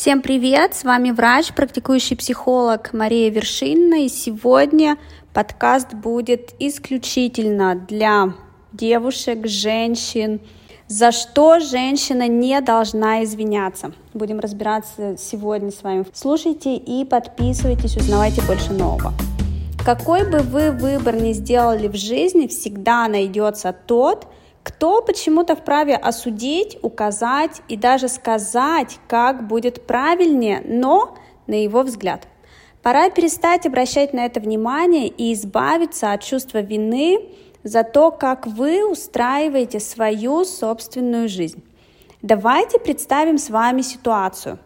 Всем привет! С вами врач, практикующий психолог Мария Вершинина. И сегодня подкаст будет исключительно для девушек, женщин, за что женщина не должна извиняться. Будем разбираться сегодня с вами. Слушайте и подписывайтесь, узнавайте больше нового. Какой бы вы выбор ни сделали в жизни, всегда найдется тот, кто почему-то вправе осудить, указать и даже сказать, как будет правильнее, но на его взгляд. Пора перестать обращать на это внимание и избавиться от чувства вины за то, как вы устраиваете свою собственную жизнь. Давайте представим с вами ситуацию.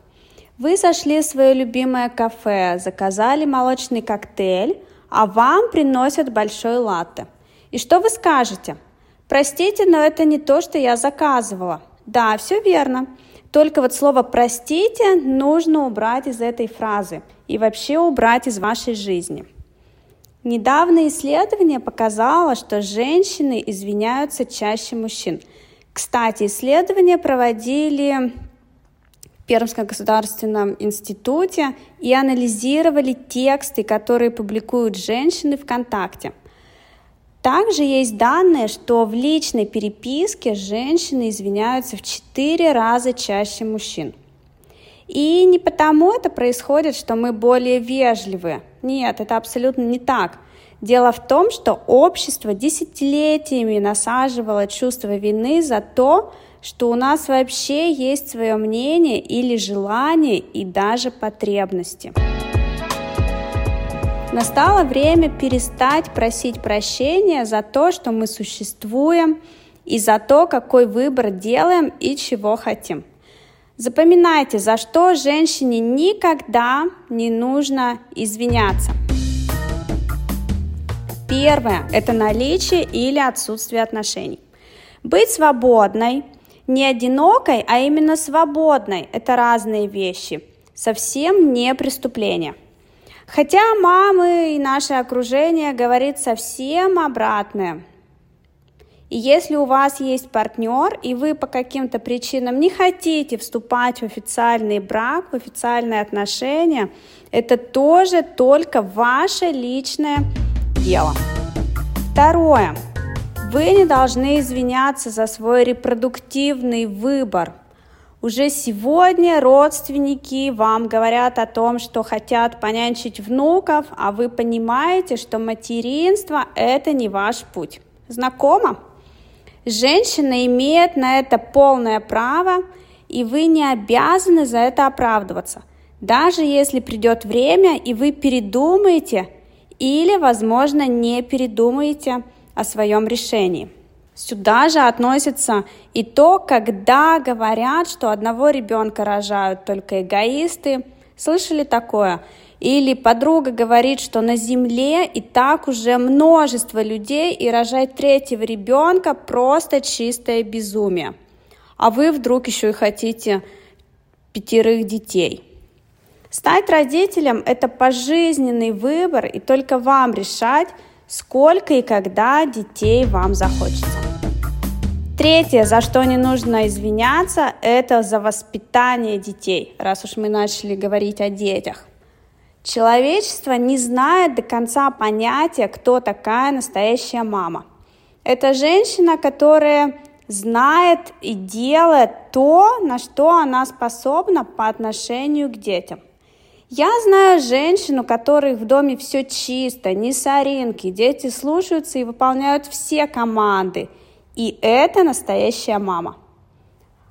Вы зашли в свое любимое кафе, заказали молочный коктейль, а вам приносят большой латте. И что вы скажете? Простите, но это не то, что я заказывала. Да, все верно. Только вот слово «простите» нужно убрать из этой фразы и вообще убрать из вашей жизни. Недавнее исследование показало, что женщины извиняются чаще мужчин. Кстати, исследование проводили в Пермском государственном институте и анализировали тексты, которые публикуют женщины ВКонтакте – также есть данные, что в личной переписке женщины извиняются в 4 раза чаще мужчин. И не потому это происходит, что мы более вежливы. Нет, это абсолютно не так. Дело в том, что общество десятилетиями насаживало чувство вины за то, что у нас вообще есть свое мнение или желание и даже потребности. Настало время перестать просить прощения за то, что мы существуем, и за то, какой выбор делаем и чего хотим. Запоминайте, за что женщине никогда не нужно извиняться. Первое – это наличие или отсутствие отношений. Быть свободной, не одинокой, а именно свободной – это разные вещи. Совсем не преступление – Хотя мамы и наше окружение говорит совсем обратное. И если у вас есть партнер, и вы по каким-то причинам не хотите вступать в официальный брак, в официальные отношения, это тоже только ваше личное дело. Второе. Вы не должны извиняться за свой репродуктивный выбор – уже сегодня родственники вам говорят о том, что хотят понянчить внуков, а вы понимаете, что материнство – это не ваш путь. Знакомо? Женщина имеет на это полное право, и вы не обязаны за это оправдываться. Даже если придет время, и вы передумаете или, возможно, не передумаете о своем решении. Сюда же относится и то, когда говорят, что одного ребенка рожают только эгоисты. Слышали такое? Или подруга говорит, что на Земле и так уже множество людей, и рожать третьего ребенка просто чистое безумие. А вы вдруг еще и хотите пятерых детей. Стать родителем – это пожизненный выбор, и только вам решать, сколько и когда детей вам захочется. Третье, за что не нужно извиняться, это за воспитание детей, раз уж мы начали говорить о детях. Человечество не знает до конца понятия, кто такая настоящая мама. Это женщина, которая знает и делает то, на что она способна по отношению к детям. Я знаю женщину, у которой в доме все чисто, не соринки, дети слушаются и выполняют все команды – и это настоящая мама.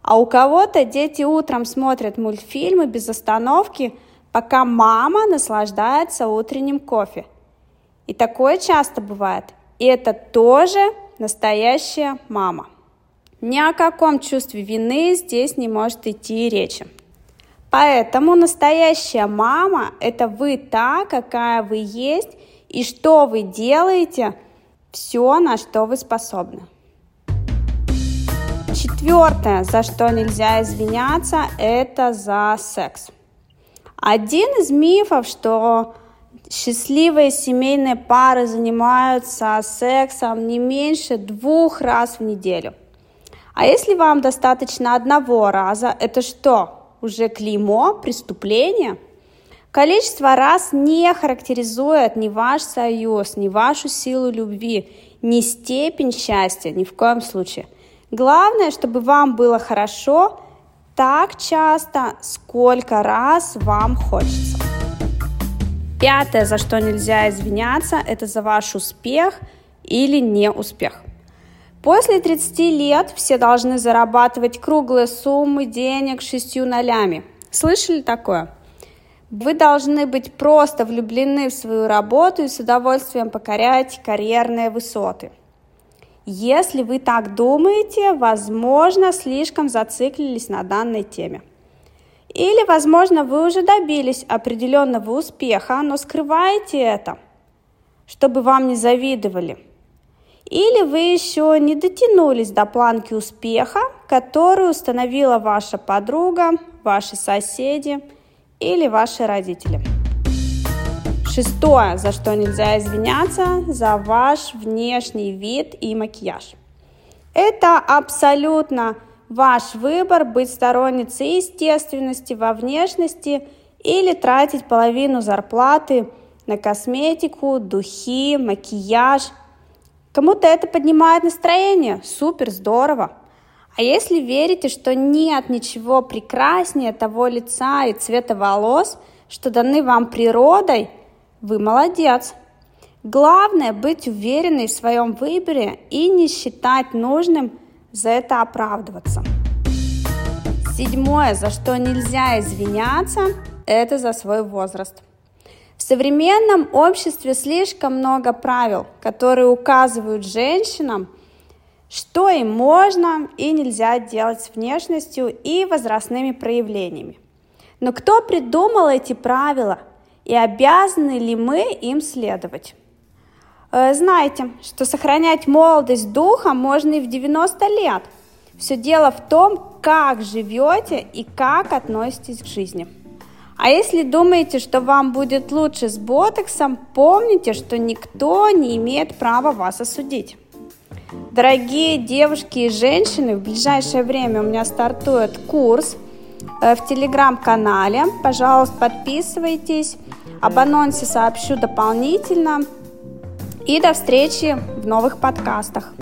А у кого-то дети утром смотрят мультфильмы без остановки, пока мама наслаждается утренним кофе. И такое часто бывает. И это тоже настоящая мама. Ни о каком чувстве вины здесь не может идти речи. Поэтому настоящая мама – это вы та, какая вы есть, и что вы делаете, все, на что вы способны. Четвертое, за что нельзя извиняться, это за секс. Один из мифов, что счастливые семейные пары занимаются сексом не меньше двух раз в неделю. А если вам достаточно одного раза, это что? уже клеймо, преступление. Количество раз не характеризует ни ваш союз, ни вашу силу любви, ни степень счастья, ни в коем случае. Главное, чтобы вам было хорошо так часто, сколько раз вам хочется. Пятое, за что нельзя извиняться, это за ваш успех или неуспех. После 30 лет все должны зарабатывать круглые суммы денег шестью нолями. Слышали такое? Вы должны быть просто влюблены в свою работу и с удовольствием покорять карьерные высоты. Если вы так думаете, возможно, слишком зациклились на данной теме. Или, возможно, вы уже добились определенного успеха, но скрываете это, чтобы вам не завидовали – или вы еще не дотянулись до планки успеха, которую установила ваша подруга, ваши соседи или ваши родители. Шестое, за что нельзя извиняться, за ваш внешний вид и макияж. Это абсолютно ваш выбор быть сторонницей естественности во внешности или тратить половину зарплаты на косметику, духи, макияж – Кому-то это поднимает настроение, супер, здорово. А если верите, что нет ничего прекраснее того лица и цвета волос, что даны вам природой, вы молодец. Главное быть уверенной в своем выборе и не считать нужным за это оправдываться. Седьмое, за что нельзя извиняться, это за свой возраст – в современном обществе слишком много правил, которые указывают женщинам, что им можно и нельзя делать с внешностью и возрастными проявлениями. Но кто придумал эти правила и обязаны ли мы им следовать? Э, Знаете, что сохранять молодость духа можно и в 90 лет. Все дело в том, как живете и как относитесь к жизни. А если думаете, что вам будет лучше с ботоксом, помните, что никто не имеет права вас осудить. Дорогие девушки и женщины, в ближайшее время у меня стартует курс э, в телеграм-канале. Пожалуйста, подписывайтесь. Об анонсе сообщу дополнительно. И до встречи в новых подкастах.